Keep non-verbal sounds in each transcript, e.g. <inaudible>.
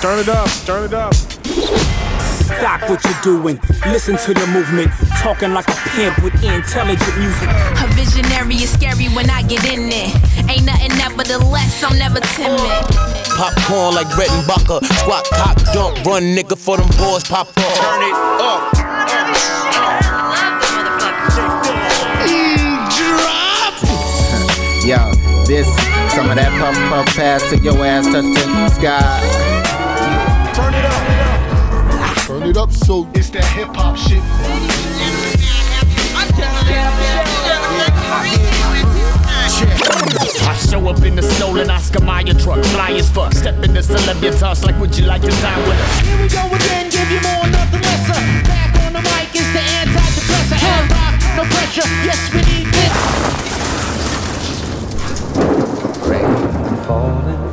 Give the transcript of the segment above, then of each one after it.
Turn it up, turn it up. Stop what you're doing. Listen to the movement. Talking like a pimp with intelligent music. A visionary is scary when I get in there. Ain't nothing nevertheless, I'm never timid. Popcorn like Brett and Bucker. Squat, cock, dump, run, nigga, for them boys pop up. Turn it up. Yo, this, some of that pump pump pass to your ass touch the sky. It up so It's that hip hop shit. I show up in the stolen Oscar Mayer truck, fly as fuck. Step in the celebritas like, would you like to dine with us? Here we go again, give you more, nothing lesser. Back on the mic is the antidepressant. And rock, no pressure. Yes, we need this. raining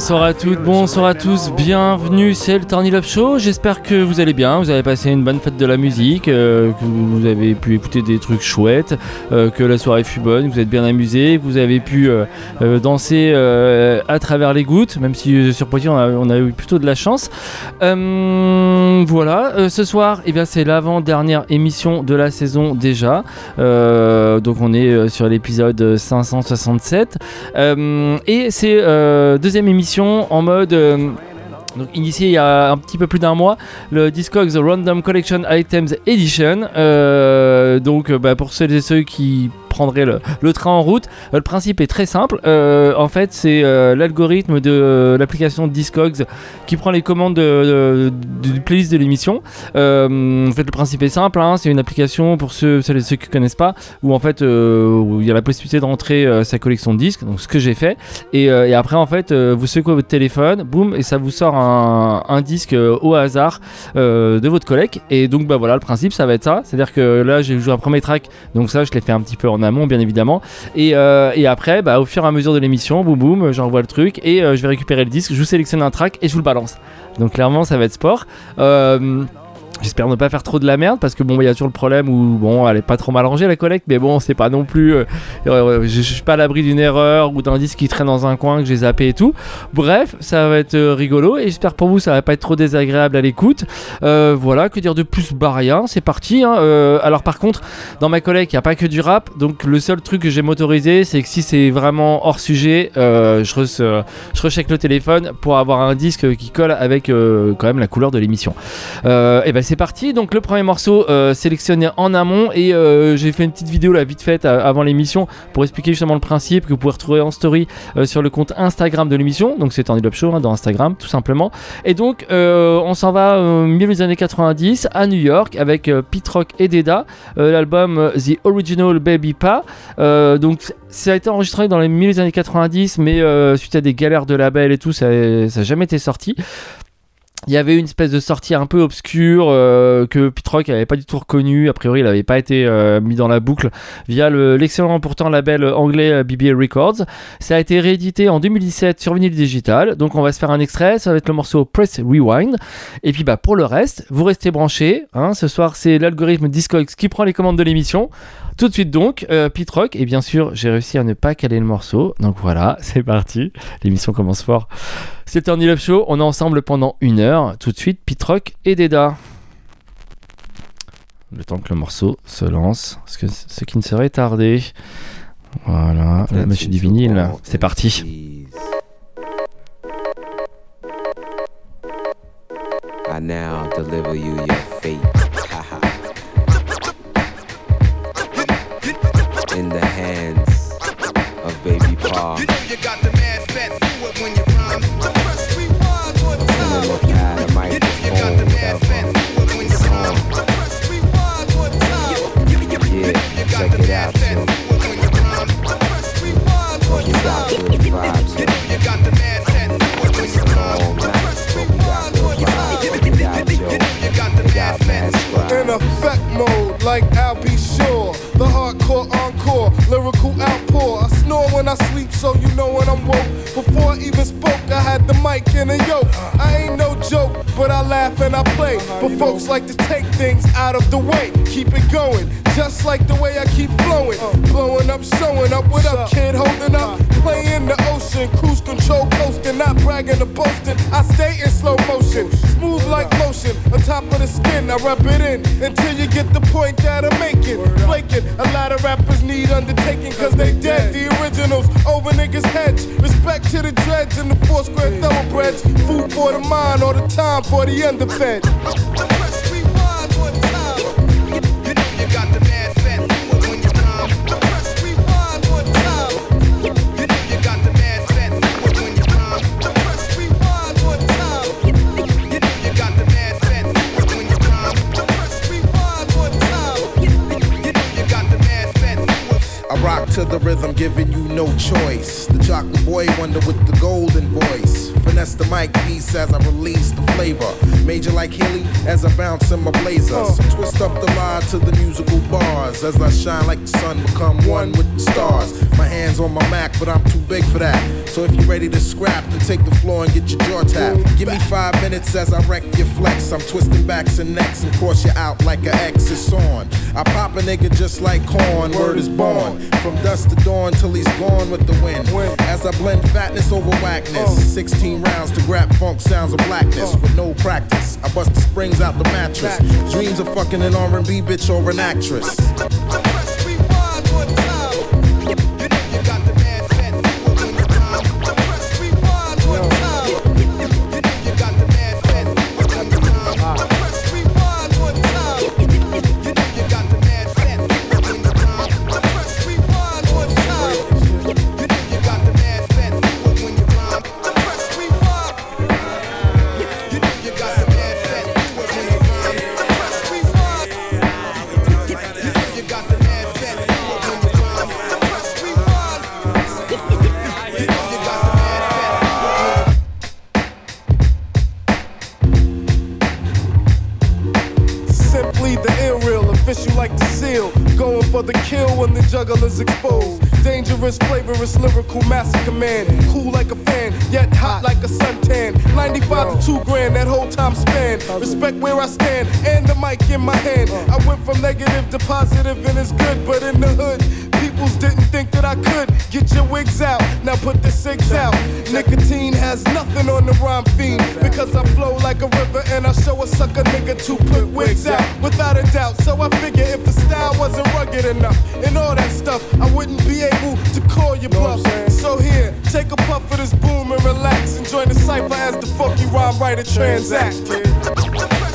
bonsoir à toutes, bonsoir à tous, bienvenue, c'est le Turn Up Show. J'espère que vous allez bien, vous avez passé une bonne fête de la musique, euh, que vous avez pu écouter des trucs chouettes, euh, que la soirée fut bonne, que vous êtes bien amusés, que vous avez pu euh, danser à travers les gouttes, même si sur Poitiers on a, eu plutôt de la chance. Voilà, ce soir, eh bien, c'est l'avant-dernière émission de la saison déjà. Donc on est sur l'épisode 567. Euh, et c'est deuxième émission en mode... euh, donc initié il y a un petit peu plus d'un mois, le Discogs Random Collection Items Edition. Euh, donc euh, bah, pour celles et ceux qui prendraient le, train en route, euh, le principe est très simple. Euh, en fait c'est euh, l'algorithme de l'application Discogs qui prend les commandes de, playlist de l'émission. En fait le principe est simple, hein, c'est une application pour ceux, qui ne connaissent pas, où en fait il y a la possibilité de rentrer sa collection de disques, donc ce que j'ai fait. Et, après, en fait, vous secouez votre téléphone, boum, et ça vous sort un, un disque au hasard de votre collègue. Et donc, bah voilà, le principe, ça va être ça. C'est-à-dire que là, j'ai joué un premier track, donc ça, je l'ai fait un petit peu en amont, bien évidemment. Et, euh, et après, bah, au fur et à mesure de l'émission, boum, boum, j'envoie le truc et euh, je vais récupérer le disque, je vous sélectionne un track et je vous le balance. Donc, clairement, ça va être sport. Euh, J'espère ne pas faire trop de la merde parce que bon, il y a toujours le problème où bon, elle est pas trop mal rangée la collecte, mais bon, c'est pas non plus. euh, euh, je, je suis pas à l'abri d'une erreur ou d'un disque qui traîne dans un coin que j'ai zappé et tout. Bref, ça va être euh, rigolo et j'espère pour vous ça va pas être trop désagréable à l'écoute. Euh, voilà, que dire de plus? Bah rien, c'est parti. hein. Euh, alors par contre, dans ma collecte, il y a pas que du rap, donc le seul truc que j'ai motorisé, c'est que si c'est vraiment hors sujet, euh, je, euh, je recheck le téléphone pour avoir un disque qui colle avec euh, quand même la couleur de l'émission. Euh, et ben c'est parti. Donc le premier morceau euh, sélectionné en amont et euh, j'ai fait une petite vidéo là vite faite euh, avant l'émission pour expliquer justement le principe que vous pouvez retrouver en story sur le compte Instagram de l'émission. Donc c'est un Up Show hein, dans Instagram tout simplement. Et donc on s'en va au milieu des années 90 à New York avec Pete Rock et Deda, l'album The Original Baby Pa. Donc ça a été enregistré dans les milieu des années 90 mais suite à des galères de label et tout ça n'a jamais été sorti. Il y avait une espèce de sortie un peu obscure euh, que Pete Rock n'avait pas du tout reconnu. A priori, il n'avait pas été euh, mis dans la boucle via le- l'excellent pourtant label anglais euh, BBA Records. Ça a été réédité en 2017 sur vinyle digital. Donc, on va se faire un extrait. Ça va être le morceau Press Rewind. Et puis, bah, pour le reste, vous restez branchés. hein. Ce soir, c'est l'algorithme Discogs qui prend les commandes de l'émission. Tout de suite donc, euh, Rock. Et bien sûr, j'ai réussi à ne pas caler le morceau. Donc voilà, <laughs> c'est parti. L'émission commence fort. C'est Turn Up Show. On est ensemble pendant une heure. Tout de suite, Pete Rock et Deda. Le temps que le morceau se lance. Ce, que, ce qui ne serait tardé. Voilà, la machine du vinyle. C'est parti. I now deliver you your fate. in the hands of baby pa. You know you got the mad fat when you rhyme. Press rewind time. Look at a microphone you got the mad fat when you rhyme. Press rewind time. Yeah, check it out. Check it out, in effect mode, like Al B. Sure. The hardcore encore, lyrical outpour. I snore when I sleep, so you know when I'm woke. Before I even spoke, I had the mic in a yoke. I ain't no joke, but I laugh and I play. But folks like to take things out of the way, keep it going. Just like the way I keep flowing, blowing up, showing up. What up, kid? Holding up, playing the ocean, cruise control, coasting, not bragging or boasting. I stay in slow motion, smooth like lotion, on top of the skin. I rub it in until you get the point that I'm making. Flaking, a lot of rappers need undertaking cause they dead. The originals over niggas' heads. Respect to the dreads and the four square thoroughbreds. Food for the mind all the time for the underfed. To the rhythm, giving you no choice. The chocolate boy wonder with the golden voice. Finesse the mic piece as I release the flavor. Major like Haley as I bounce in my blazer. So twist up the line to the musical bars. As I shine like the sun, become one with the stars. My hands on my Mac, but I'm too big for that. So if you're ready to scrap, then take the floor and get your jaw tapped. Give me five minutes as I wreck your flex. I'm twisting backs and necks and cross you out like a X is on. I pop a nigga just like corn, word is born. From dusk to dawn till he's gone with the wind. As I blend fatness over whackness. 16 rounds to grab funk sounds of blackness with no practice. I bust the springs out the mattress. Dreams of fucking an R&B bitch or an actress. Juggler's exposed. Dangerous, flavorous, lyrical massacre man. Cool like a fan, yet hot like a suntan. 95 to 2 grand, that whole time span. Uh-huh. Respect where I stand, and the mic in my hand. Uh. I went from negative to positive, and it's good, but in the hood, peoples didn't think that I could. Get your wigs out, now put the six out. Nicotine has nothing on the rhyme fiend. Because I flow like a river, and I show a sucker nigga to put wigs out. Without a doubt, so I figure if the style wasn't rugged enough and all that stuff, I wouldn't be able to call you bluff. So here, take a puff of this boom and relax. and join the cipher as the funky rhyme writer transact.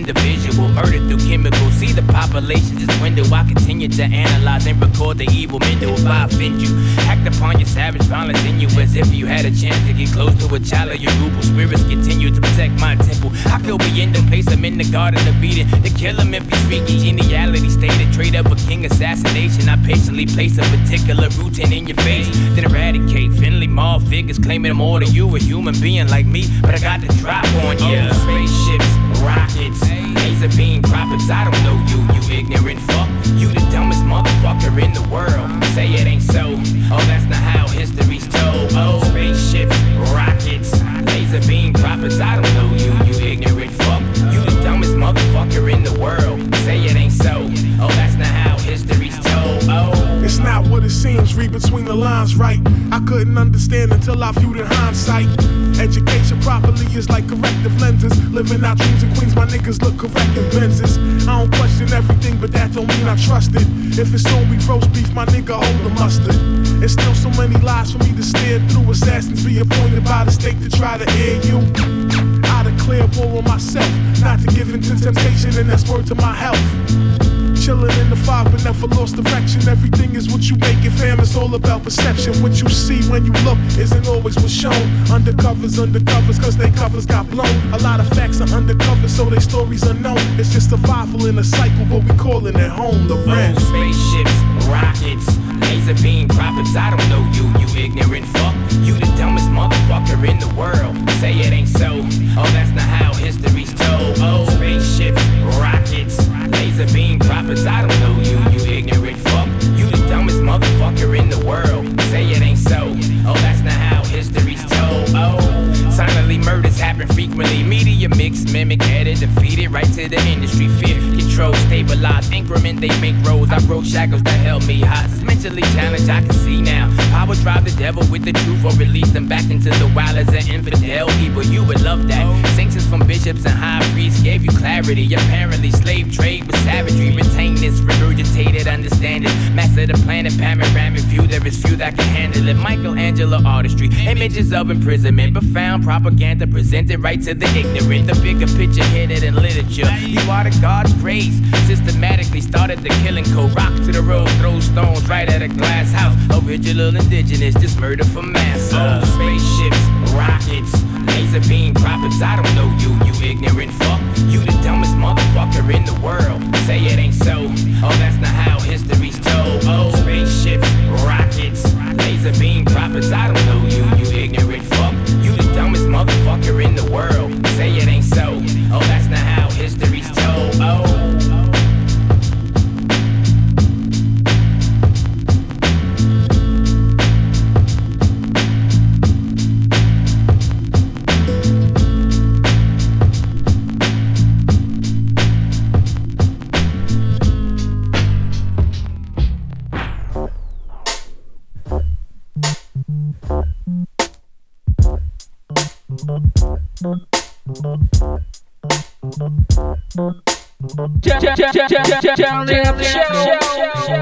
Individual. Murdered through chemicals. See the population just dwindle. I continue to analyze and record the evil window if I offend you. Act upon your savage violence in you as if you had a chance to get close to a child of your ruble. Spirits continue to protect my temple. I could be in them, place him in the garden of Eden. To kill him if he's speaking geniality. Stated trade up a king assassination. I patiently place a particular routine in your face. Then eradicate Finley Mall figures claiming more than you, a human being like me. But I got the drop on you. Oh, spaceships, rockets, laser beam profits. I don't know you, you ignorant fuck. You the dumbest motherfucker in the world. Say it ain't so. Oh, that's not how history's told. Oh, spaceships, rockets, laser beam profits. I don't know you, you ignorant fuck. You the dumbest motherfucker in the world. Say it ain't so. Oh, that's not how. It's not what it seems, read between the lines, right? I couldn't understand until I viewed in hindsight. Education properly is like corrective lenses. Living out dreams in Queens, my niggas look correct in Benzes. I don't question everything, but that don't mean I trust it. If it's on beef, roast beef, my nigga hold the mustard. It's still so many lies for me to steer through. Assassins be appointed by the state to try to air you. I declare war on myself, not to give in to temptation, and that's word to my health. Chillin' in the fog, but never lost direction. Everything is what you make it, fam. It's all about perception. What you see when you look isn't always what's shown. Undercovers, undercovers, cause they covers got blown. A lot of facts are undercover, so they stories unknown. It's just survival in a cycle, but we callin' it home. The rent. Spaceships, rockets, laser beam profits. I don't know you, you ignorant fuck. You the dumbest motherfucker in the world. Say it ain't so. Oh, that's not how history's told. Oh, spaceships, rockets, beam profits. I don't know you, you ignorant fuck. You the dumbest motherfucker in the world. Say it ain't so. Oh, that's not how murders happen frequently. Media mix, mimic, edit, defeated right to the industry. Fear, control, stabilize, increment. They make roads. I broke shackles that held me hostage. Mentally challenged, I can see now. Power drive the devil with the truth or release them back into the wild as an infidel. People, you would love that. Sanctions from bishops and high priests gave you clarity. Apparently, slave trade was savagery. Retain this regurgitated understanding. Master the planet, panoramic view. There is few that can handle it. Michelangelo artistry, images of imprisonment, profound propaganda presented right to the ignorant. The bigger picture hidden in literature. You are the God's grace. Systematically started the killing code. Rock to the road, throw stones right at a glass house. Original indigenous, just murder for mass. Oh, spaceships, rockets, laser beam profits. I don't know you, you ignorant fuck. You the dumbest motherfucker in the world. Say it ain't so. Oh, that's not how history's told. Oh, spaceships, rockets, laser beam profits. I don't know you, motherfucker in the world. Say it ain't so. Oh, that's not how Turning up the show.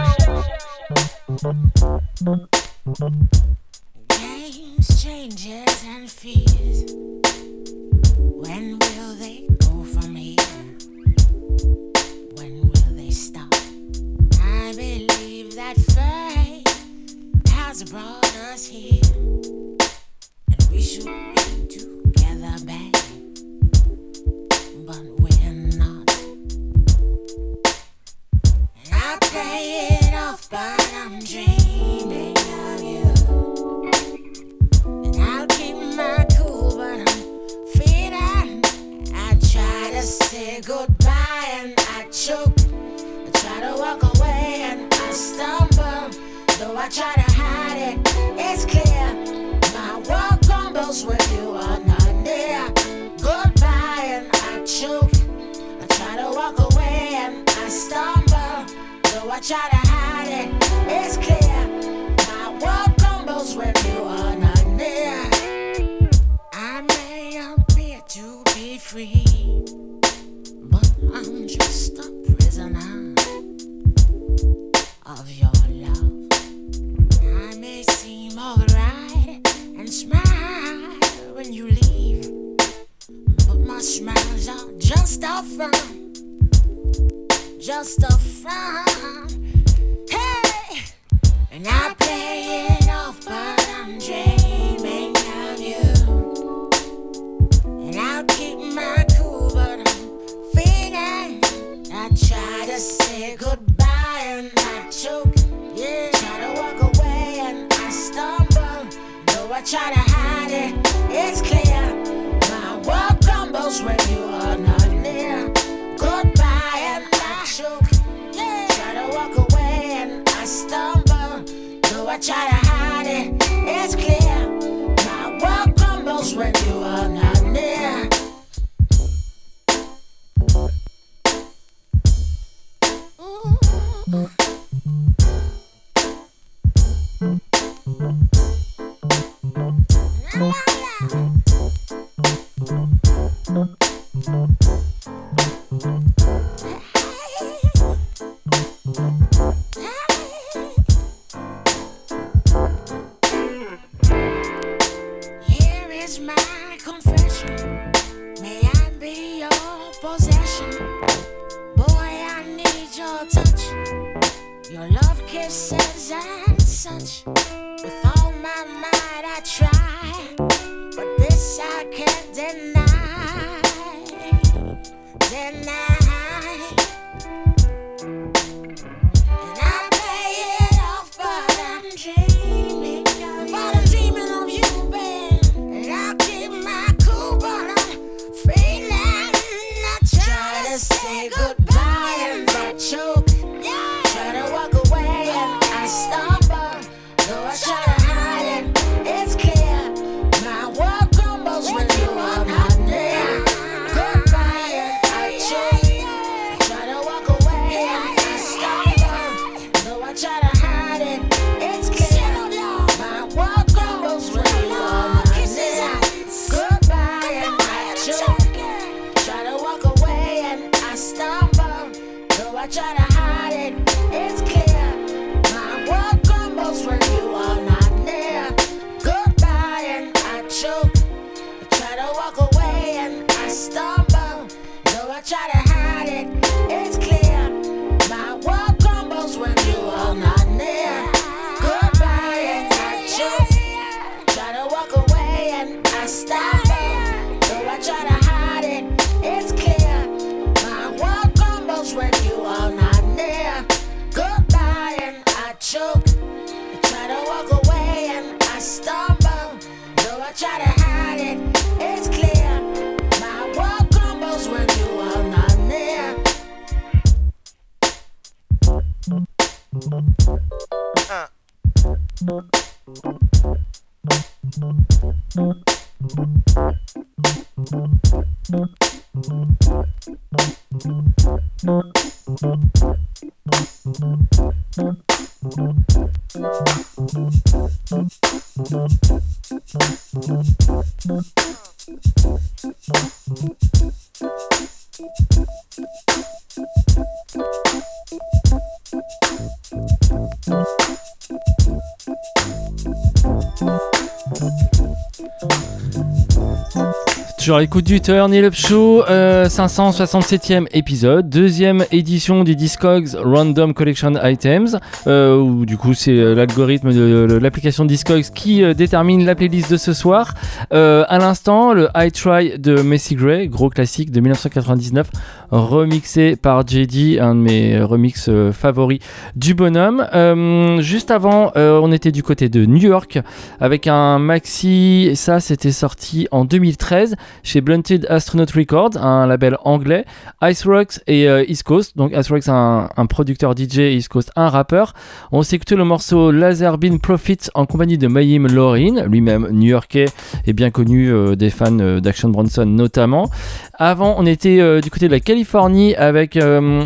toujours à l'écoute du Turn et Show, euh, 567e épisode, deuxième édition du Discogs Random Collection Items, euh, où du coup c'est euh, l'algorithme de l'application Discogs qui détermine la playlist de ce soir. à l'instant, le I Try de Messi Gray, gros classique de 1999, remixé par JD, un de mes remixes euh, favoris du bonhomme. Euh, juste avant, euh, on était du côté de New York avec un maxi, ça c'était sorti en 2013 chez Blunted Astronaut Records, un label anglais, Ice Rocks et East Coast. Donc Ice Rocks, un, un producteur DJ, East Coast, un rappeur. On s'est écouté le morceau Laser Bean Profit en compagnie de Mayim Lorin, lui-même new-yorkais et bien connu des fans d'Action Bronson notamment. Avant, on était du côté de la Californie Californie avec euh,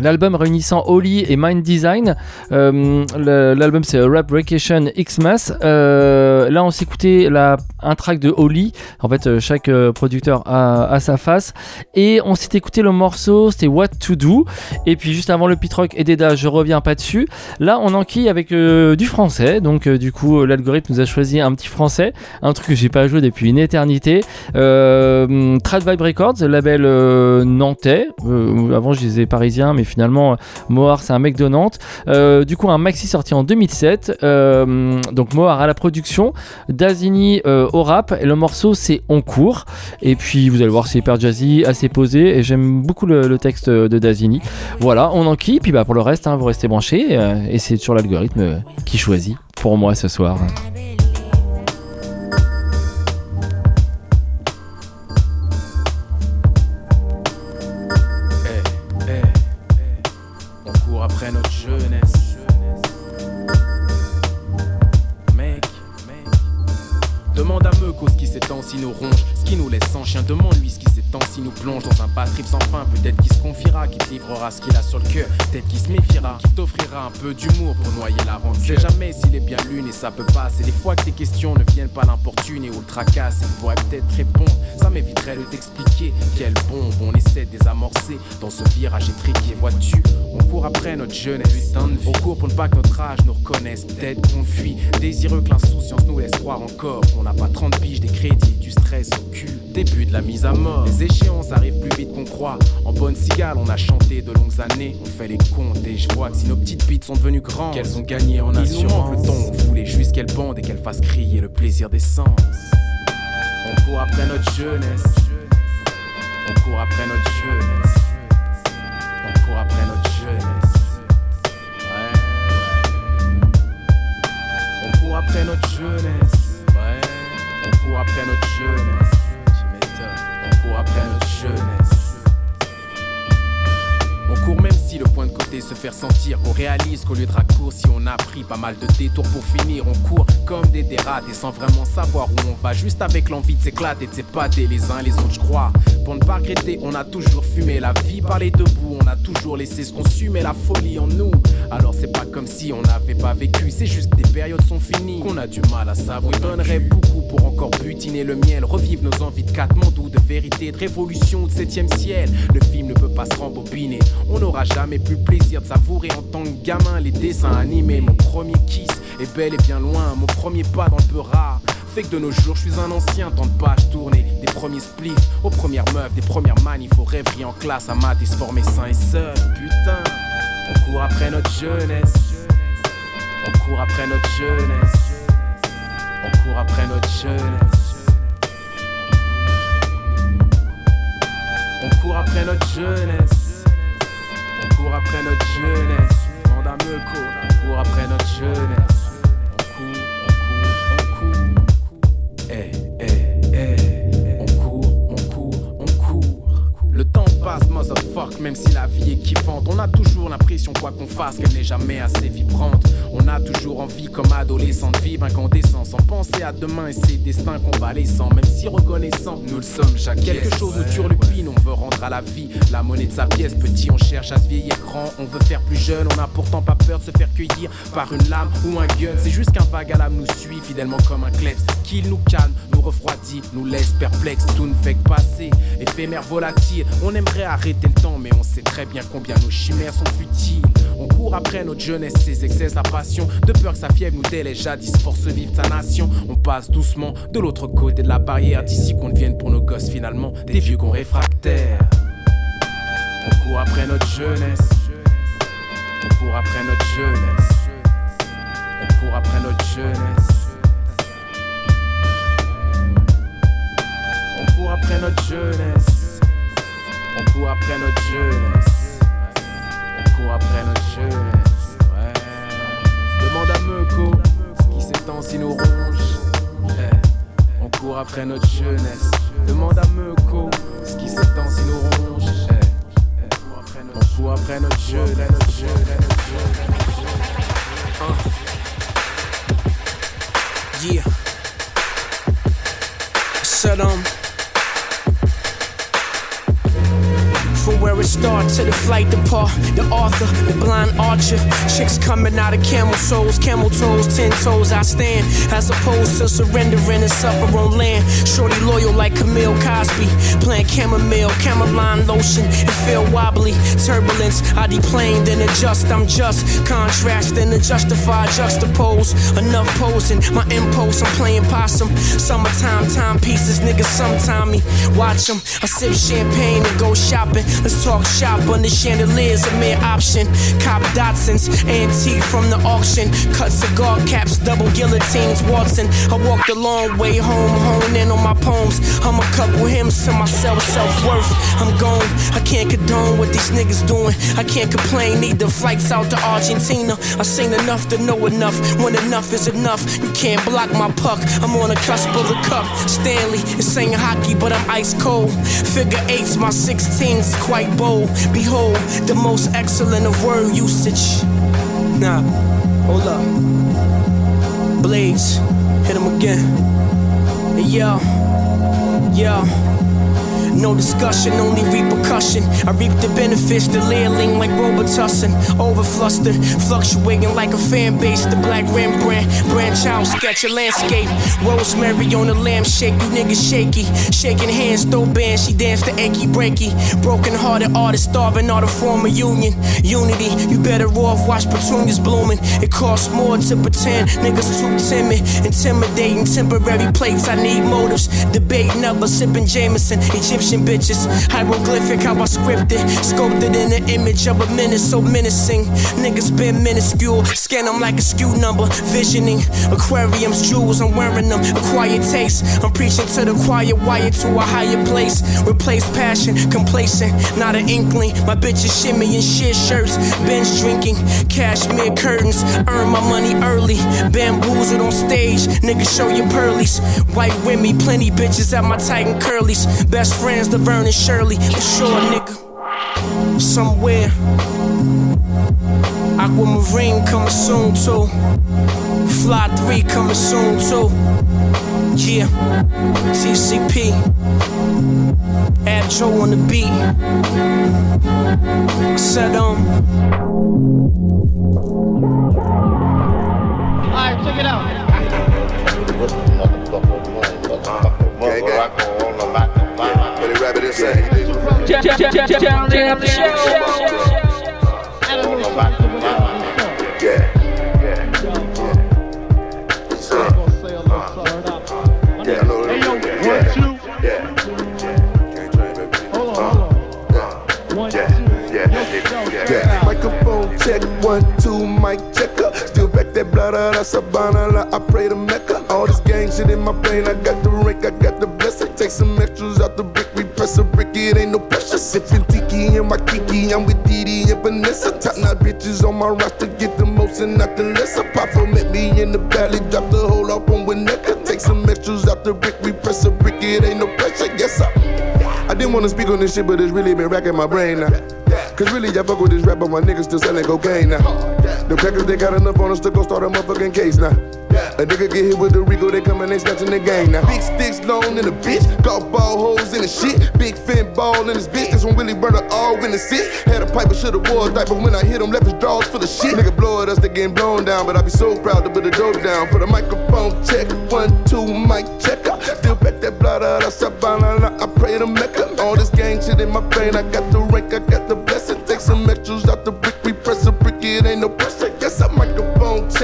L'album réunissant Oli et Mind Design. Euh, L'album c'est Rap Vacation X-Mass. Euh, là on s'est écouté la, un track de Oli. En fait euh, chaque euh, producteur a, sa face. Et on s'est écouté le morceau, c'était What to Do. Et puis juste avant le pit rock et Deda, je reviens pas dessus. Là on enquille avec du français. Donc du coup l'algorithme nous a choisi un petit français. Un truc que j'ai pas joué depuis une éternité. Trad Vibe Records, label nantais. Avant je disais parisien mais finalement euh, Mohar c'est un mec de Nantes. Euh, du coup un maxi sorti en 2007. Euh, donc Mohar à la production, Dazini au rap et le morceau c'est On court. Et puis vous allez voir c'est hyper jazzy, assez posé et j'aime beaucoup le, texte de Dazini. Voilà, on enquille. Puis bah pour le reste hein, vous restez branchés et c'est sur l'algorithme qui choisit pour moi ce soir. Demande-lui ce qui s'étend si nous plonge dans un trip sans fin. Peut-être qu'il se confiera, qu'il te livrera ce qu'il a sur le cœur. Peut-être qu'il se méfiera, qu'il t'offrira un peu d'humour pour noyer la rente. Sait jamais s'il est bien et ça peut pas. C'est des fois que tes questions ne viennent pas l'importuner ou le tracasse. Il pourrait peut-être répondre, ça m'éviterait de t'expliquer. Quelle bombe on essaie de désamorcer dans ce virage étriqué. Vois-tu, on court après notre jeunesse. Putain de vie. On court pour ne pas que notre âge nous reconnaisse. Peut-être qu'on fuit, désireux que l'insouciance nous laisse croire encore qu'on n'a pas 30 piges, des crédits, du stress au cul. Début de la mise à mort. Les échéances arrivent plus vite qu'on croit. En bonne cigale, on a chanté de longues années. On fait les comptes et je vois que si nos petites bites sont devenues grandes, qu'elles ont gagné en assurance. Il nous manque le ton, on voulait juste qu'elles bandent et qu'elles fassent crier le plaisir des sens. On court après notre jeunesse. On court après notre jeunesse. On court après notre jeunesse. Ouais. On court après notre jeunesse. Ouais. On court après notre jeunesse. On court après notre jeunesse. Le point de côté se fait sentir. Qu'on réalise qu'au lieu de raccourci on a pris pas mal de détours pour finir on court comme des dérates et sans vraiment savoir où on va. Juste avec l'envie de s'éclater de s'épater les uns les autres je crois. Pour ne pas regretter on a toujours fumé la vie par les deux bouts on a toujours laissé ce qu'on suit mais la folie en nous. Alors c'est pas comme si on n'avait pas vécu. C'est juste des périodes sont finies qu'on a du mal à savoir. On donnerait beaucoup pour encore butiner le miel revivre nos envies de mondes de vérité de révolution de septième ciel. Le film ne peut pas se rembobiner. On n'aura jamais plus le plaisir de savourer en tant que gamin les dessins animés. Mon premier kiss est bel et bien loin, mon premier pas dans le peu rare. Fait que de nos jours, je suis un ancien, tant de pages tournées, des premiers spliffs aux premières meufs, des premières manifs aux rêveries en classe à maths et se former sain et seul. Putain, on court après notre jeunesse. On court après notre jeunesse. On court après notre jeunesse. On court après notre jeunesse. On court. Le temps passe, motherfuck, même si la vie est kiffante. On a toujours l'impression, quoi qu'on fasse, qu'elle n'est jamais assez vibrante. On a toujours envie, comme adolescent, de vivre incandescent, sans penser à demain et ses destins convalescents. Même si reconnaissant, nous le sommes chaque Quelque chose nous turlupine, on veut rendre à la vie la monnaie de sa pièce. Petit, on cherche à se vieillir grand, on veut faire plus jeune. On a pourtant pas peur de se faire cueillir par une lame ou un gun. C'est juste qu'un vague à l'âme nous suit, fidèlement comme un kleps. Qu'il nous calme, nous refroidit, nous laisse perplexes. Tout ne fait que passer, éphémère, volatile. On aimerait arrêter le temps, mais on sait très bien combien nos chimères sont futiles. On court après notre jeunesse, ses excès, sa passion. De peur que sa fièvre nous délaisse jadis, force vive sa nation. On passe doucement de l'autre côté de la barrière, d'ici qu'on devienne pour nos gosses finalement des vieux qu'on On court après notre jeunesse. On court après notre jeunesse. On court après notre jeunesse. On court après notre jeunesse. On court après notre jeunesse. On court après notre jeunesse. Ouais. Demande à Meuco ce qui s'étend si nous ronge. On court après notre jeunesse. Demande à Meuko ce qui s'étend si nous ronge. Beaucoup après notre jeu, après notre jeu, notre jeu. Yeah. Shut it start to the flight depart. The author, the blind archer. Chicks coming out of camel souls, camel toes, ten toes. I stand as opposed to surrendering and suffer on land. Shorty loyal like Camille Cosby. Playing chamomile, cameline lotion, and feel wobbly. Turbulence, I deplane, then adjust. I'm just contrast, then justify, juxtapose. Enough posing, my impulse, I'm playing possum. Summertime timepieces, niggas sometime me. Watch them, I sip champagne and go shopping. Let's talk shop under chandeliers, a mere option. Cop Dotsons, antique from the auction. Cut cigar caps, double guillotines, Watson. I walked a long way home, hone in on my poems. I'm a couple hymns to myself, self worth. I'm gone, I can't condone what these niggas doing. I can't complain, either flights out to Argentina. I seen enough to know enough. When enough is enough, you can't block my puck. I'm on the cusp of the cup. Stanley is saying hockey, but I'm ice cold. Figure eights, my 16's quite bold. Behold, the most excellent of word usage. Nah, hold up. Blades, hit him again. Yo, yo. No discussion, only repercussion. I reap the benefits, the layering like Robitussin. Overflustered, fluctuating like a fan base. The black Rembrandt, branch out, sketch a landscape. Rosemary on the lampshade, you niggas shaky. Shaking hands, throw bands, she danced the achy breaky. Broken hearted artist, starving all the former union. Unity, you better off watch petunias blooming. It costs more to pretend, niggas too timid. Intimidating, temporary plates, I need motives. Debate never, sipping Jameson. Egyptian bitches. Hieroglyphic, how I scripted. Sculpted in the image of a menace so menacing. Niggas been minuscule. Scan them like a skew number. Visioning. Aquariums, jewels, I'm wearing them. Acquired taste. I'm preaching to the choir, wired to a higher place. Replace passion, complacent. Not an inkling. My bitches shimmy in shit shirts. Bench drinking. Cashmere curtains. Earn my money early. Bamboozled on stage. Niggas show your pearlies. White with me, plenty bitches at my Titan curlies. Best friends, the Vernon Shirley. For sure, nigga. Somewhere. Aquamarine coming soon, too. Fly 3 coming soon, too. Yeah. TCP. Ab Joe on the beat. Set on. Um, Alright, check it out. What did Rabbit say? Turn up the show. Yeah. Microphone check, one, two, mic checker. Still back that blood out Sabana, like I pray to Mecca. All this gang shit in my brain, I got the rank, I got the blessing. Take some extras out the brick, we press a brick, it ain't no pressure. Sipping tiki in my kiki, I'm with Didi and Vanessa. Top notch bitches on my roster, get the most and not the lesser. Papa met me in the valley, drop the whole up on Winnetka. Take some extras out the brick, we press a brick, it ain't no pressure. Yes, sir. I didn't wanna speak on this shit, but it's really been racking my brain now. Cause really, I fuck with this rap, but my niggas still selling cocaine now. The crackers, they got enough on us to go start a motherfucking case now. A nigga get hit with the Rico, they come and they snatching the game now. Big sticks long in the bitch, golf ball holes in the shit. Big fin ball in this bitch, this one really burn her all in the six. Had a pipe, but should've wore a diaper when I hit him, left his drawers full of shit. Nigga blow at us, they getting blown down, but I be so proud to put the dope down. For the microphone check, one, two, mic checker. Still back that blood out I pray to Mecca. All this gang shit in my brain, I got the rank, I got the blessing.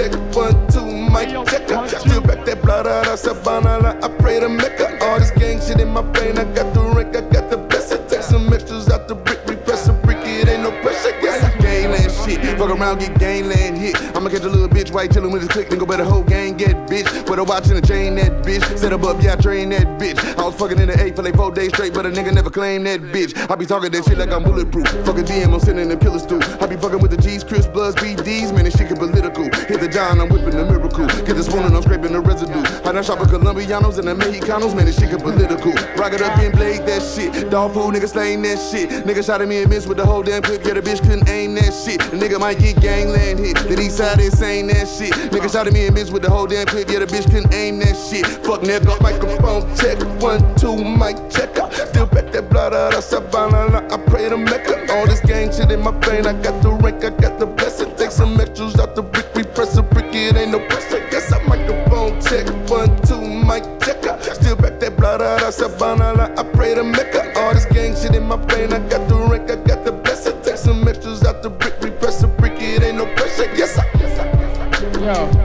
Check, one, two, mic checker. Still back that blood out of Savannah, I pray to Mecca. All this gang shit in my brain, I got the rank, I got the blessing. Take some extras out the brick, we press a brick, it ain't no pressure. Yes, I gangland shit. Fuck around, get gangland hit. I'ma catch a little bitch white chillin' with his click, then go better whole gang get bitch. Put a watch in the chain that bitch. Set up up, yeah, I train that bitch. I was fucking in the eight for like four days straight, but a nigga never claimed that bitch. I be talking that shit like I'm bulletproof. Fuck a DM, I'm sending them killers through. I be fucking with the G's, Chris Bloods, BDs, man, this shit get political. Hit the John, I'm whipping the miracle. Get the spoon and I'm scraping the residue. I done shop with Colombianos and the Mexicanos, man, this shit get political. Rock it up and blade that shit. Dog food, nigga slaying that shit. Nigga shot at me and missed with the whole damn clip. Yeah, the bitch couldn't aim that shit. The nigga might get gangland hit. The east side is saying that shit. Nigga shot at me and missed with the whole damn clip. Yeah, the bitch couldn't aim that shit. Fuck nigga, microphone check. One, two, mic check. I Still back that blood da da sabana. I pray to Mecca. All this gang shit in my brain. I got the rank, I got the blessing. Take some extras out the brick, we press a brick. It ain't no pressure. Guess I microphone check. One, two, mic checker. Still back that blah da da sabana. I pray to Mecca. All this gang shit in my brain. I got the rank, I got the blessing. Take some extras out the brick, we press a brick. It ain't no pressure. Yes, I. Yo. Yo,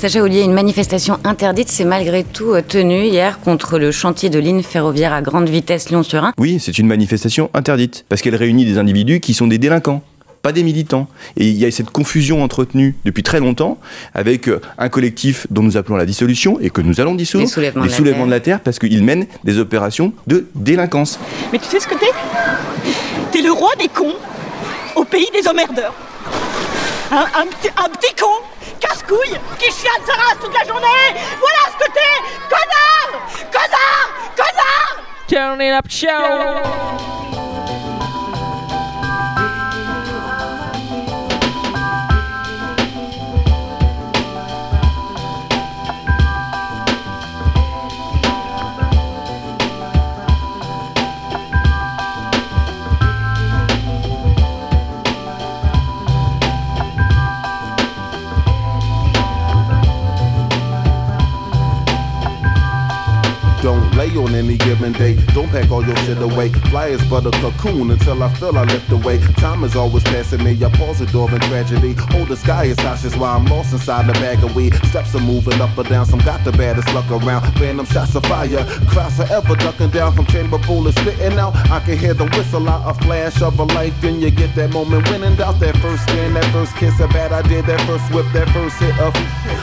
Sacha Ollier, une manifestation interdite s'est malgré tout euh, tenue hier contre le chantier de ligne ferroviaire à grande vitesse Lyon-sur-Ain. Oui, c'est une manifestation interdite, parce qu'elle réunit des individus qui sont des délinquants pas des militants. Et il y a cette confusion entretenue depuis très longtemps avec euh, un collectif dont nous appelons la dissolution et que nous allons dissoudre, Les soulèvements de la soulèvements Terre. de la terre, parce qu'ils mènent des opérations de délinquance. Mais tu sais ce que t'es? T'es le roi des cons au pays des emmerdeurs. Un, un petit, un petit con, casse-couille, qui chiale sa race toute la journée Voilà ce que t'es Connard Connard Connard Turn it up show. On any given day. Don't pack all your shit away. Fly is but a cocoon until I feel I lift away. Time is always passing me. I pause in tragedy. Oh, the sky is cautious while I'm lost inside the bag of weed. Steps are moving up or down. Some got the baddest luck around. Random shots of fire. Crowds forever ducking down from chamber bullets spitting out. I can hear the whistle out. A flash of a light. Then you get that moment when in doubt. That first skin, that first kiss. A bad idea. That first whip. That first hit of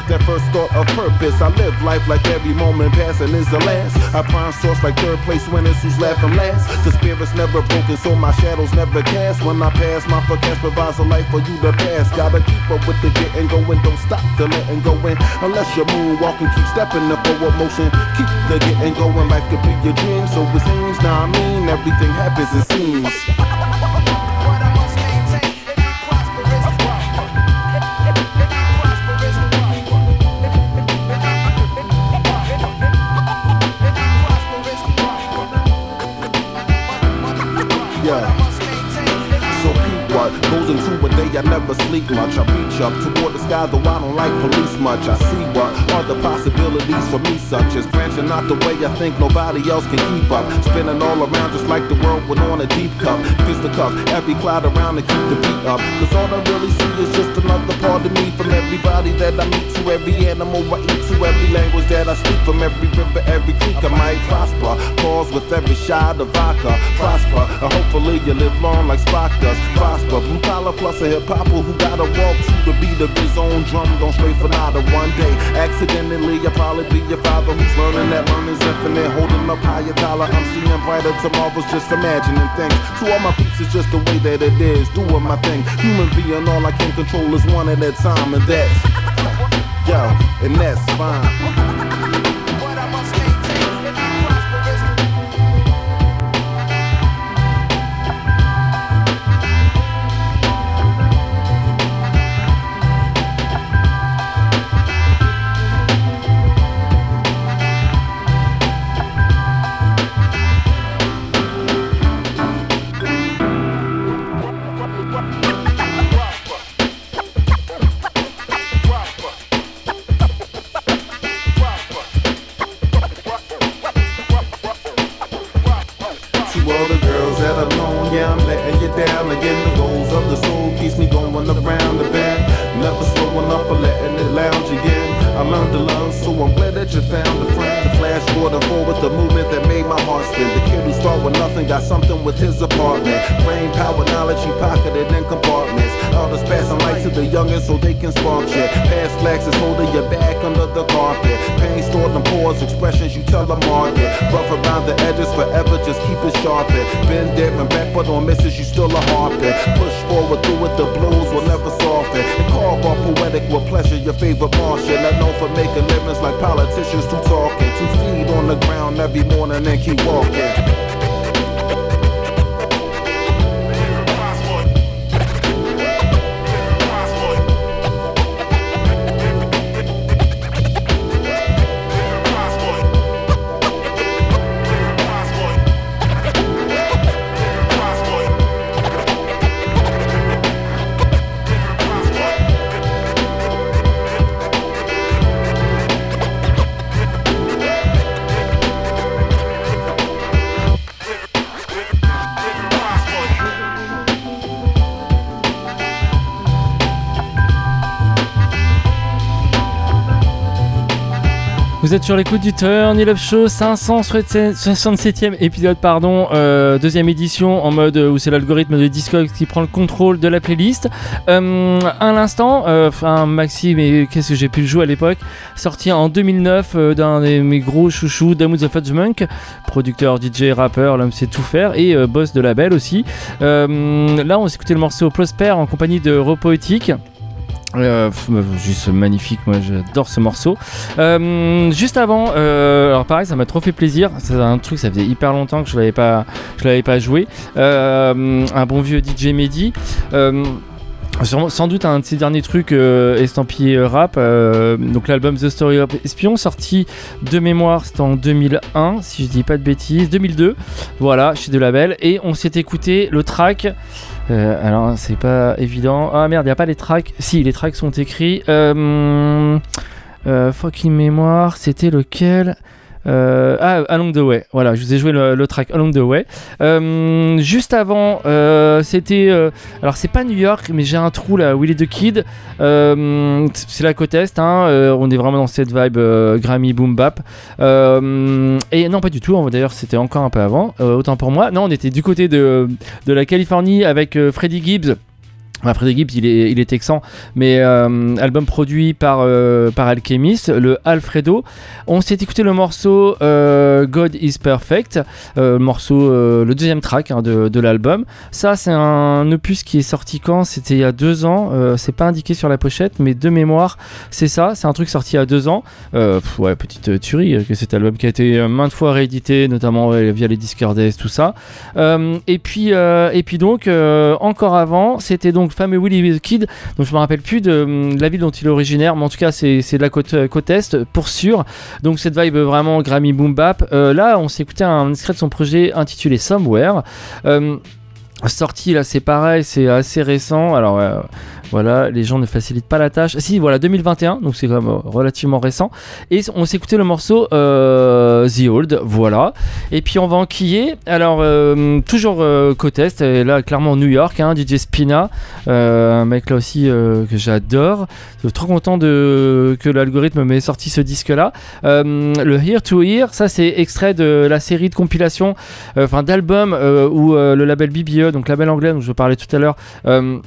that first thought of purpose. I live life like every moment passing is the last. I prime source like third place winners who's laughing last. The spirit's never broken, so my shadows never cast. When I pass, my forecast provides a light for you to pass. Gotta keep up with the getting going, don't stop the letting go in. Unless you're moonwalking, keep stepping the forward motion. Keep the getting going, life could be your dream. So it seems, now I mean, everything happens, it seems. Much. I reach up toward the sky, though I don't like police much. I see what are the possibilities for me, such as branching out the way I think nobody else can keep up. Spinning all around just like the world went on a deep cup. Fist the every cloud around to keep the beat up. Cause all I really see is just another part of me from everybody that I meet to every animal I eat to every language that I speak from every river, every creek I might prosper. Pause with every shot of vodka, prosper. And hopefully you live long like Spock does. Prosper. Blue collar plus a hip hopper who gotta walk to the beat of his own drum. Don't stray for nada one day. Accidentally, I'll probably be your father who's learning that learning's infinite. Holding up higher dollar. I'm seeing brighter tomorrows, just imagining things. To all my peeps, it's just the way that it is. Doing my thing. Human being, all I can control is one at a time, and that's. Yo, and that's fine. Spin. The kid who started with nothing got something with his apartment. Brain power, knowledge he pocketed in compartments. Others passing light to the youngest so they can spark shit. Past is holding your back under the carpet. Pain stored in pores, expressions you tell the market. Rough around the edges forever, just keep it sharpened. Been there and back, but on misses, you still a harping. Push forward through it, the blows will never soften. And carve off poetic with pleasure, your favorite Martian. Not known for making livings like politicians, too talking. Two feet on the ground every morning and keep walking. Vous êtes sur l'écoute du Turn Up Show 567e épisode, pardon, euh, deuxième édition en mode où c'est l'algorithme de Discord qui prend le contrôle de la playlist. Euh, à l'instant, euh, enfin Maxi, mais qu'est-ce que j'ai pu le jouer à l'époque? Sorti en 2009 euh, d'un de mes gros chouchous, Damu the Fudge Monk, producteur, DJ, rappeur, l'homme sait tout faire et euh, boss de label aussi. Euh, là, on écouté le morceau Prosper en compagnie de Repoétique. Euh, bah, juste magnifique, moi j'adore ce morceau. Euh, juste avant, euh, alors pareil, ça m'a trop fait plaisir. C'est un truc, ça faisait hyper longtemps que je l'avais pas, je l'avais pas joué. Euh, un bon vieux DJ Mehdi. Euh, Sans, sans doute un de ses derniers trucs euh, estampillé euh, rap, euh, donc l'album The Story of Espion, sorti de mémoire, c'était en 2001, si je dis pas de bêtises, 2002, voilà, chez De Label, et on s'est écouté le track. Euh, alors c'est pas évident. Ah merde, y a pas les tracks. Si, les tracks sont écrits. Euh, euh, fucking mémoire, c'était lequel? Ah, Along the Way. Voilà, je vous ai joué le, le track Along the Way. Euh, juste avant, euh, c'était. euh, alors, c'est pas New York, mais j'ai un trou là, Willy the Kid. Euh, c'est la côte Est, hein, euh, on est vraiment dans cette vibe euh, Grammy Boom Bap. Euh, et non, pas du tout, d'ailleurs, c'était encore un peu avant, euh, autant pour moi. Non, on était du côté de, de la Californie avec euh, Freddie Gibbs. Freddie Gibbs, il est, il texan, mais euh, album produit par, euh, par Alchemist, le Alfredo. On s'est écouté le morceau euh, God is Perfect, morceau, le deuxième track hein, de, de l'album. Ça, c'est un opus qui est sorti quand? C'était il y a deux ans. C'est pas indiqué sur la pochette, mais de mémoire, c'est ça. C'est un truc sorti il y a deux ans. Ouais, petite tuerie que cet album qui a été maintes fois réédité, notamment via les Discordes, tout ça. Et puis, et puis donc, encore avant, c'était donc fameux Willy the Kid. Donc je me rappelle plus de, hum, de la ville dont il est originaire, mais en tout cas c'est de la côte, euh, côte est pour sûr. Donc cette vibe vraiment Grammy Boom Bap. Euh, là, on s'est écouté un extrait de son projet intitulé Somewhere. Euh, Sorti là, c'est pareil, c'est assez récent. Alors euh, voilà, les gens ne facilitent pas la tâche. Si, voilà, 2021, donc c'est quand même euh, relativement récent. Et on s'est écouté le morceau euh, The Old, voilà. Et puis on va enquiller. Alors, toujours côte là clairement New York, hein, DJ Spina, un mec là aussi que j'adore. Trop content que l'algorithme m'ait sorti ce disque là. le Here to Here, ça c'est extrait de la série de compilation, euh, enfin d'albums où le label BBE, donc label anglais dont je parlais tout à l'heure, euh,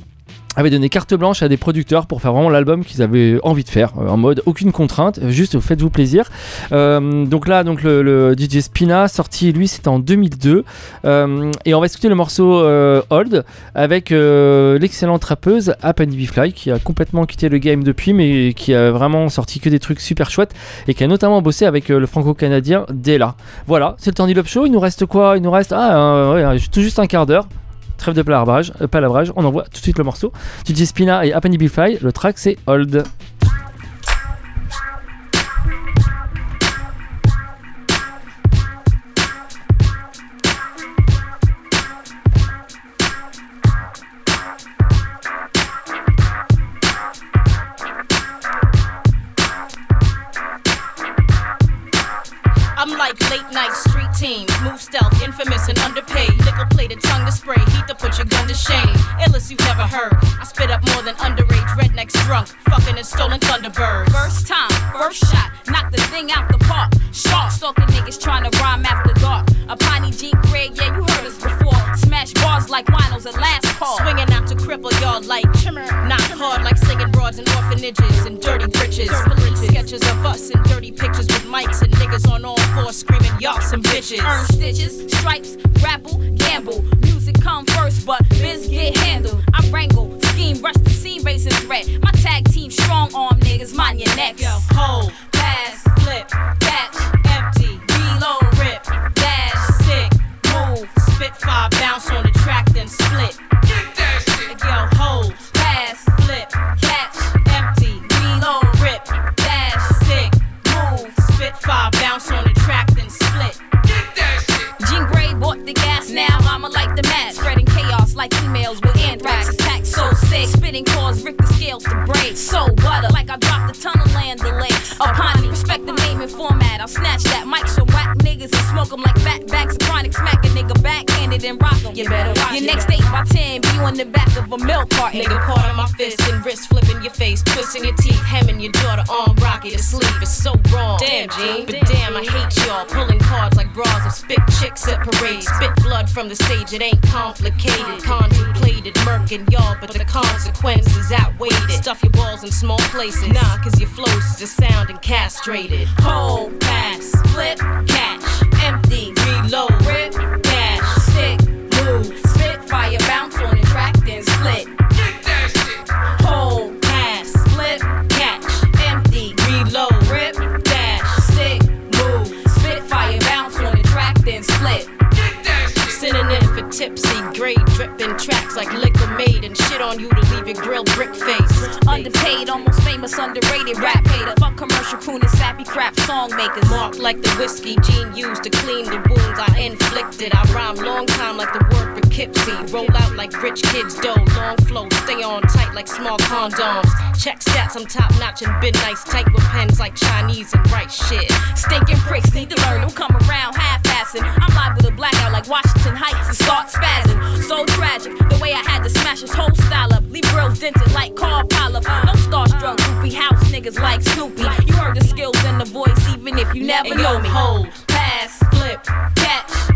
avait donné carte blanche à des producteurs pour faire vraiment l'album qu'ils avaient envie de faire euh, en mode aucune contrainte juste faites-vous plaisir. Euh, donc là donc le, DJ Spina sorti lui c'était en 2002 Euh, et on va écouter le morceau Old avec l'excellente rappeuse Happy Fly qui a complètement quitté le game depuis mais qui a vraiment sorti que des trucs super chouettes et qui a notamment bossé avec le franco-canadien Della. Voilà c'est le du Love Show il nous reste quoi? Il nous reste ah tout juste un quart d'heure Trêve de palabrage, euh, palabrage, on envoie tout de suite le morceau. DJ Spina et Fly, le track c'est Hold. Shame. Illest you've never heard. I spit up more than underage rednecks drunk, fucking and stolen thunderbirds. First time, first shot, knock the thing out the park. Shark stalking niggas trying to rhyme after dark. A piney Jeep Greg, yeah, you heard us before. Smash bars like winos at last call. Swinging out to cripple y'all like chimmer. Not hard like singing broads in orphanages and dirty britches. Police sketches of us and dirty pictures with mics and niggas on all fours screaming y'all some bitches. Earn stitches, stripes, grapple, gamble. Music come first, but biz get handled. I wrangle, scheme, rush the scene, raising threat. My tag team strong arm niggas, mind your necks. Yo, hold, Nigga, part of my fist and wrist flipping your face, twisting your teeth, hemming your daughter arm, rocket to sleep. It's so wrong. Damn, Gene. But damn, I hate y'all. Pulling cards like bras of spit chicks at parades. Spit blood from the stage, it ain't complicated. Contemplated, murking y'all, but the consequences outweighed it. Stuff your balls in small places. Nah, cause your flows just sound and castrated. Hold, pass, flip, catch, empty, like liquor made and shit on you to leave your grill brick face. Underpaid, almost famous, underrated rap commercial crooning, sappy crap song makers. Marked like the whiskey Gene used to clean the wounds I inflicted. I rhyme long time like the word Poughkeepsie. Roll out like rich kids dough. Long flow, stay on tight like small condoms. Check stats, I'm top notch and been nice. Tight with pens like Chinese and write shit. Stinking pricks need to learn, don't come around half-assing. I'm liable to black out like Washington Heights and start spazzing. So tragic, the way I had to smash his whole style up. Leave bros dented like car pileup. No starstruck, goopy house niggas like Snoopy. You heard the skills and the voice, even if you never know me. hold, pass, flip, catch,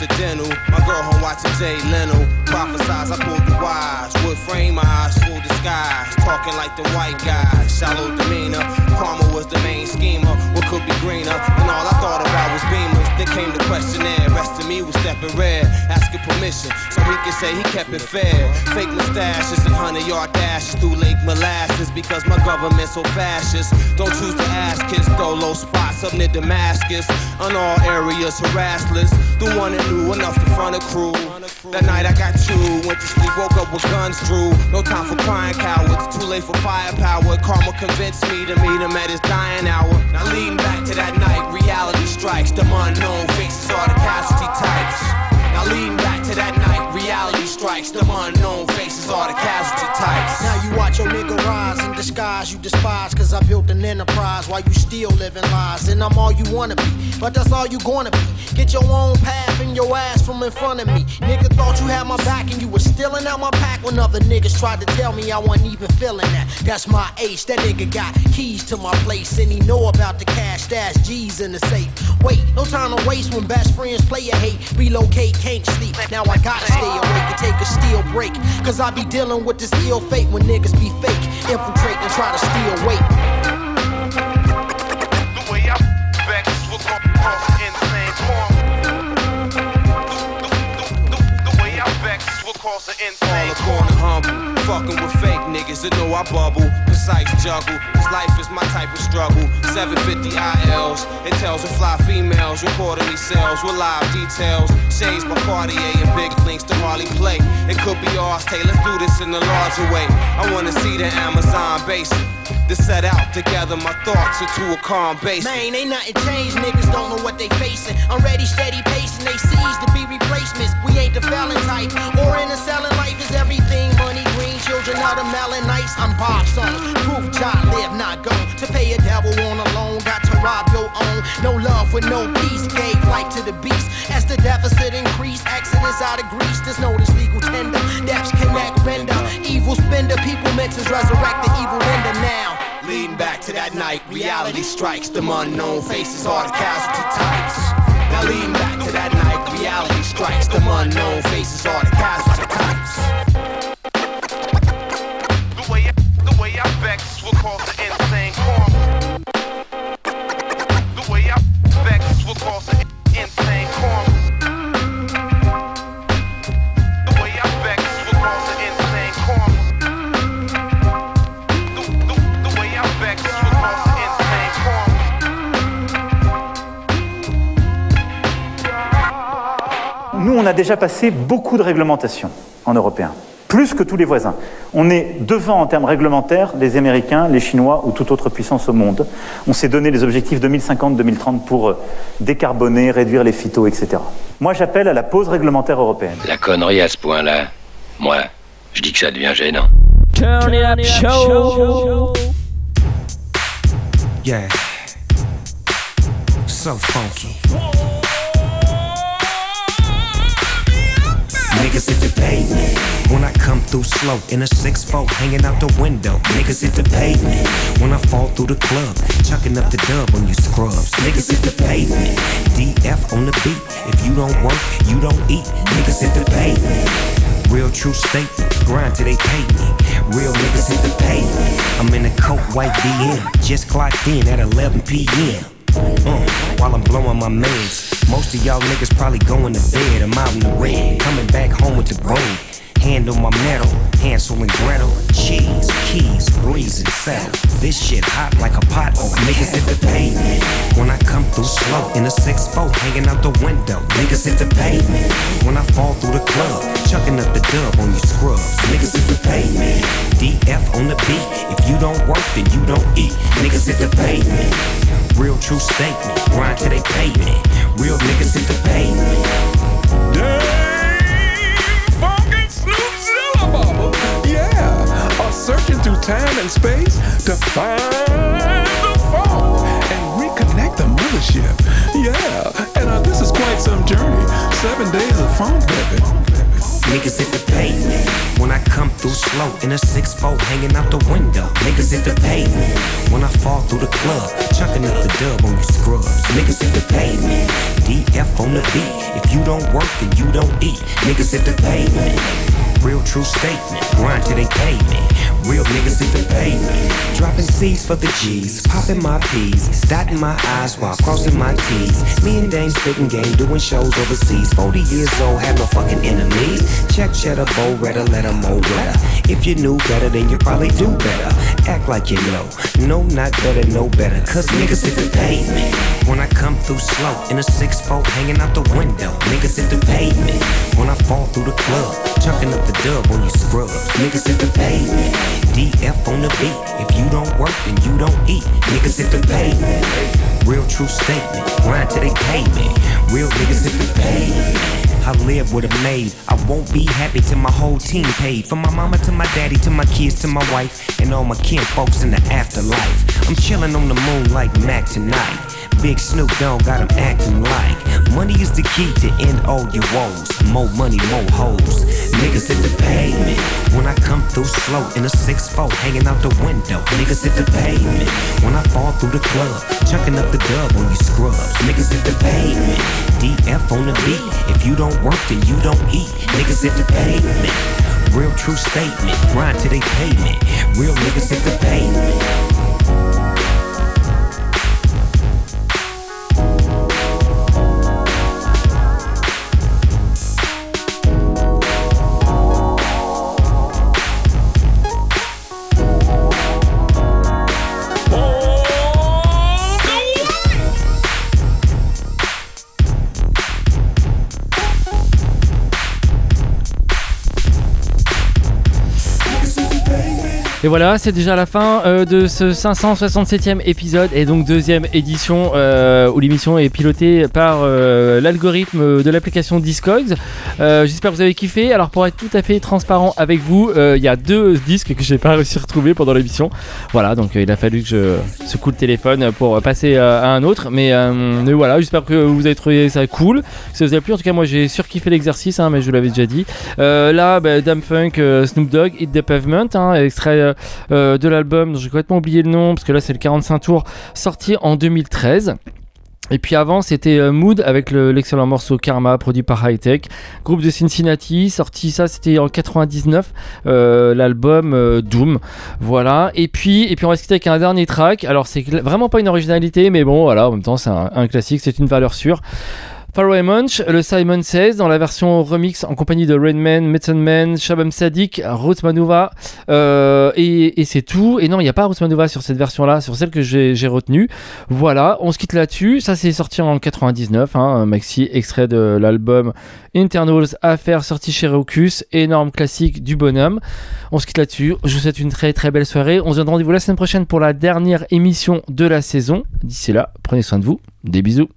Incidental, my girl home watching Jay Leno. Prophesize, I pulled the wise. Wood frame, my eyes full disguise. Talking like the white guy, shallow demeanor. So he could say he kept it fair. Fake mustaches and hundred yard dashes through Lake Molasses because my government's so fascist. Don't choose to ask kids, throw low spots up near Damascus. On all areas, harassless. The one that knew enough to front a crew. That night I got you, went to sleep, woke up with guns drew. No time for crying cowards, too late for firepower. Karma convinced me to meet him at his dying hour. Now leading back to that night, reality strikes. The unknown faces are the casualty types. Now leading back that night, reality strikes. The unknown faces are the casualty types. Now you watch your nigga rise in disguise, you despise, cause I built an enterprise while you still living lies. And I'm all you wanna be, but that's all you gonna be. Get your own path and your ass from in front of me. Nigga thought you had my back and you was stealing out my pack when other niggas tried to tell me I wasn't even feeling that. That's my ace, that nigga got keys to my place and he know about the cash, stash G's in the safe. Wait, no time to waste when best friends play a hate. Relocate, can't sleep. Now I gotta stay awake and take a steel break. Cause I be dealing with this ill fate when niggas be fake. Infiltrate and try to steal weight. The way I vex will cause insane form. The way I cause an insane form. humble, fucking with fake niggas that know I bubble. Precise juggle, cause life is my type of struggle. 750 ILs, it tells of fly females, recording these sales with live details. Shades by Cartier and big links to Harley play. It could be ours, Tay, let's do this in a larger way. I wanna see the Amazon basin. To set out together my thoughts into a calm base. Man, ain't nothing changed, niggas don't know what they facing. I'm ready, steady pacing, they seize to be replacements. We ain't the felon type, or in the selling life is everything. Children out of melon nights. I'm Bob son, proof child, live, not go. To pay a devil on a loan, got to rob your own. No love with no peace, gave life to the beast. As the deficit increase, exodus out of Greece, there's no this legal tender. Depths connect, render. Evil spender, people to resurrect the evil render now. Leading back to that night. Reality strikes, them unknown faces are the casualty types. Now lean back to that night. Reality strikes, them unknown faces are the déjà passé beaucoup de réglementations en européen, plus que tous les voisins. On est devant en termes réglementaires les Américains, les Chinois ou toute autre puissance au monde. On s'est donné les objectifs 2050-2030 pour euh, décarboner, réduire les phytos, etc. Moi, j'appelle à la pause réglementaire européenne. La connerie à ce point-là, moi, je dis que ça devient gênant. Turn it up show. Yeah. So funky. Niggas hit the pavement when I come through slow in a 6-4 hanging out the window. Niggas hit the pavement when I fall through the club, chucking up the dub on you scrubs. Niggas hit the pavement. DF on the beat. If you don't work, you don't eat. Niggas hit the pavement. Real true statement, grind till they pay me. Real niggas hit the pavement. I'm in a coat white BM, just clocked in at 11 p.m. Uh, while I'm blowing my meds. Most of y'all niggas probably going to bed. I'm out in the red, coming back home with the brain. Hand on my metal, Hansel and Gretel. Cheese, keys, breeze and settle. This shit hot like a pot of niggas hit the pavement. When I come through slow in a 6-4, hanging out the window. Niggas hit the pavement. When I fall through the club, chucking up the dub on you scrubs. Niggas hit the pavement. DF on the beat. If you don't work, then you don't eat. Niggas hit the pavement. Real true statement. Grind till they pay me. Real niggas hit the pavement. Funkin' Snoop Zilla Yeah, searching through time and space to find the funk and reconnect the mothership. Yeah, and uh, this is quite some journey. Seven days of funk, baby. Niggas hit the pavement when I come through slow in a 6-4 hanging out the window. Niggas hit the pavement when I fall through the club, chucking up the dub on you scrubs. Niggas hit the pavement. DF on the beat. If you don't work, then you don't eat. Niggas hit the pavement. Real true statement, grind till they pay me. Real niggas the pavement. Dropping C's for the G's, popping my P's, dotting my I's while crossing my T's. Me and Dame spitting game, doing shows overseas. 40 years old, have no fucking enemies. Check cheddar, bow redder, let 'em mow wetter. If you knew better, then you probably do better. Act like you know. No, not better, no better. Cause niggas hit the pavement. When I come through slow in a 6-4 hanging out the window. Niggas hit the pavement. When I fall through the club, chucking up the dub on you scrubs. Niggas hit the pavement. DF on the beat. If you don't work, then you don't eat. Niggas hit the pavement. Real true statement. Grind till they pay me. Real niggas hit the pavement. I live with a maid. I won't be happy till my whole team paid. From my mama to my daddy to my kids to my wife and all my kin folks in the afterlife. I'm chilling on the moon like Mac tonight. Big Snoop Dogg got 'em acting like money is the key to end all your woes. More money, more hoes. Niggas hit the pavement when I come through slow in a 6-4 hanging out the window. Niggas hit the pavement when I fall through the club, chucking up the dub on you scrubs. Niggas hit the pavement. DF on the beat. If you don't work, then you don't eat. Niggas hit the pavement. Real true statement. Grind till they pay me. Real niggas hit the pavement. Voilà, c'est déjà la fin euh, de ce 567e épisode et donc deuxième édition euh, où l'émission est pilotée par euh, l'algorithme de l'application Discogs. J'espère que vous avez kiffé. Alors pour être tout à fait transparent avec vous, il y a deux disques que j'ai pas réussi à retrouver pendant l'émission. Voilà, donc il a fallu que je secoue le téléphone pour passer à un autre. Mais, voilà, j'espère que vous avez trouvé ça cool, ça vous a plu. En tout cas, moi j'ai surkiffé l'exercice, hein, mais je vous l'avais déjà dit. Là, bah, Funk, Snoop Dogg, Hit the Pavement, hein, extrait de l'album dont j'ai complètement oublié le nom parce que là c'est le 45 tours sorti en 2013. Et puis avant, c'était euh, Mood avec le- l'excellent morceau Karma, produit par High Tech. Groupe de Cincinnati, sorti ça, c'était en 99, euh, l'album euh, Doom. Voilà. Et puis, puis on va quitter avec un dernier track. Alors, c'est vraiment pas une originalité, mais bon, voilà, en même temps, c'est un classique, c'est une valeur sûre. Faraway Munch, le Simon Says, dans la version remix en compagnie de Rainman, Man, Shabam Sadiq, Ruth Manuva, euh, et, et c'est tout. Et non, il n'y a pas Ruth Manuva sur cette version-là, sur celle que j'ai retenue. Voilà, on se quitte là-dessus. Ça, c'est sorti en 99, hein, un maxi extrait de l'album Internals Affaires sorti chez Rocus, énorme classique du bonhomme. On se quitte là-dessus. Je vous souhaite une très très belle soirée. On se donne rendez-vous la semaine prochaine pour la dernière émission de la saison. D'ici là, prenez soin de vous. Des bisous.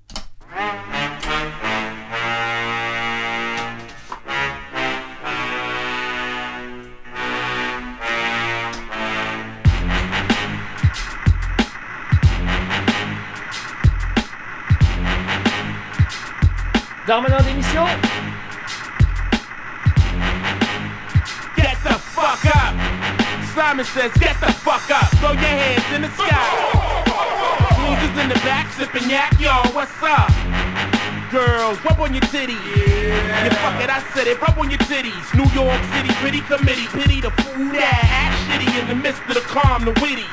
Darmanin d'émission Get the fuck up. Simon says, get the fuck up. Throw your hands in the sky. Losers in the back sipping yak, yo, what's up? Girls, rub on your titty. Yeah. yeah, fuck it, I said it. Rub on your titties. New York City, pretty committee. Pity the fool that act shitty in the midst of the calm, the witty.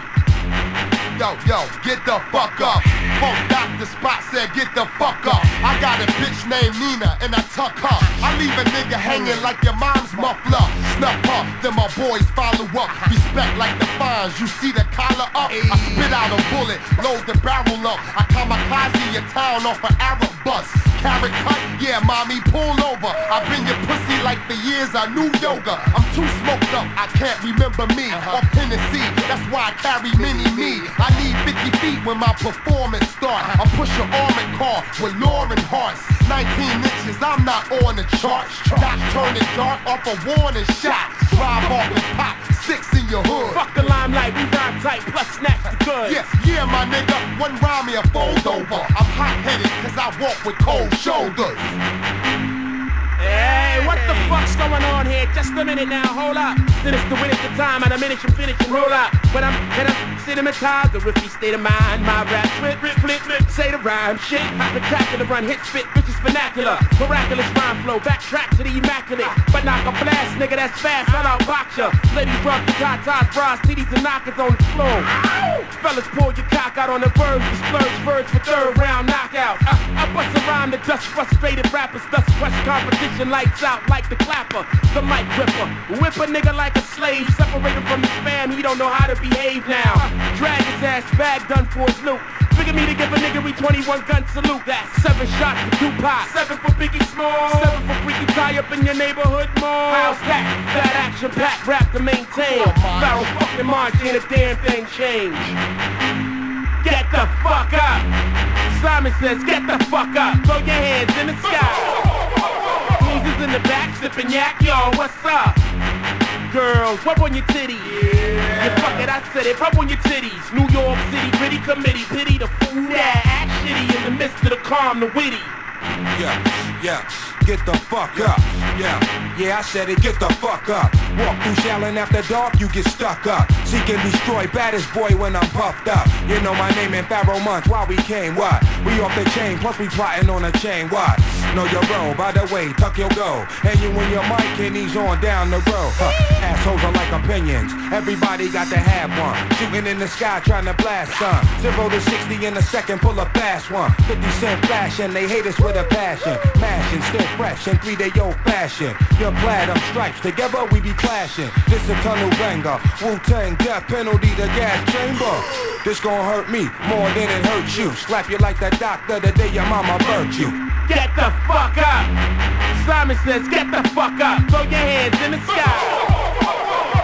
Yo, yo, get the fuck up. Folk Dr. Spot said, get the fuck up. I got a bitch named Nina and I tuck her. I leave a nigga hanging like your mom's muffler. Snuff her, then my boys follow up. Respect like the fines, you see the collar up. I spit out a bullet, load the barrel up. I kamikaze your town off an Arab bus. Carrot cut, yeah, mommy, pull over. I've been your pussy like the years I knew yoga. I'm too smoked up, I can't remember me. Uh-huh. Or Tennessee, that's why I carry mini me. I need 50 feet when my performance start. Uh-huh. I push an armored car with Lauren hearts. 19 inches, I'm not on the charts. Not turning dark off a warning shot. Drive off and pop six in your hood. Fuck the limelight, we rhyme tight, plus snatch the goods. Yeah, yeah, my nigga. One rhyme me a fold over. I'm hot headed cause I walk with cold shoulders. Hey, what the fuck's going on here? Just a minute now, hold up. Then it's the win at the time, and a minute you finish and roll up. But I'm in a cinematized, the riffy state of mind. My rap, flip, flip, flip, flip, say the rhyme. Shit, spectacular run, hit, spit, bitches vernacular. Miraculous rhyme flow, backtrack to the immaculate. But knock a blast, nigga, that's fast, I'll outbox ya. Ladies rock the tatas, bras, titties, and knockers on the floor. Fellas, pull your cock out on the verge, the splurge, verge for third round knockout. Uh, bust a rhyme that dust frustrated rappers, thus crush competition, lights out like the clapper, the mic ripper. Whip a nigga like a slave, separated from his fam, he don't know how to behave now. Drag his ass back, done for his loot. Figure me to give a nigga we 21 gun salute. That seven shots for Tupac, seven for Biggie Small, seven for freaky tie up in your neighborhood mall. How's that? That action pack rap to maintain. Barrel fucking march ain't a damn thing change. Get the fuck up. Simon says, get the fuck up. Throw your hands in the sky. Losers in the back sipping yak, yo, what's up? Girls, rub on your titties. Yeah. You fuck it, I said it, rub on your titties. New York City, gritty committee, pity the fool that act shitty in the midst of the calm, the witty. Yeah, yeah, get the fuck up. Yeah, yeah, I said it, get the fuck up. Walk through Shaolin after dark, you get stuck up. Seek and destroy, baddest boy when I'm puffed up. You know my name in Pharoahe Monch, why we came, what? We off the chain, plus we plotting on a chain, what? Know your role, by the way, tuck your go. And you and your mic and he's on down the road. Huh. Assholes are like opinions, everybody got to have one. Shooting in the sky, trying to blast some. Zero to 60 in a second, pull a fast one. 50 cent fashion, they hate us with a passion. Mashing, still fresh in three day old fashion. Your platinum stripes, together we be clashing. This a tunnel banger, Wu-Tang death penalty the gas chamber. This gon' hurt me more than it hurts you. Slap you like that doctor the day your mama birthed you. Get the fuck up. Simon says, get the fuck up. Throw your hands in the sky.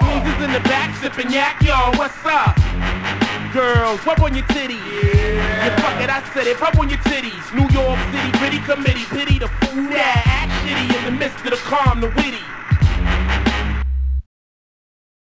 Losers in the back sipping yak, yo, what's up? Girls, rub on your titties. Yeah. You fuck it, I said it, rub on your titties. New York City, gritty committee, pity the fool that act shitty in the midst of the calm, the witty.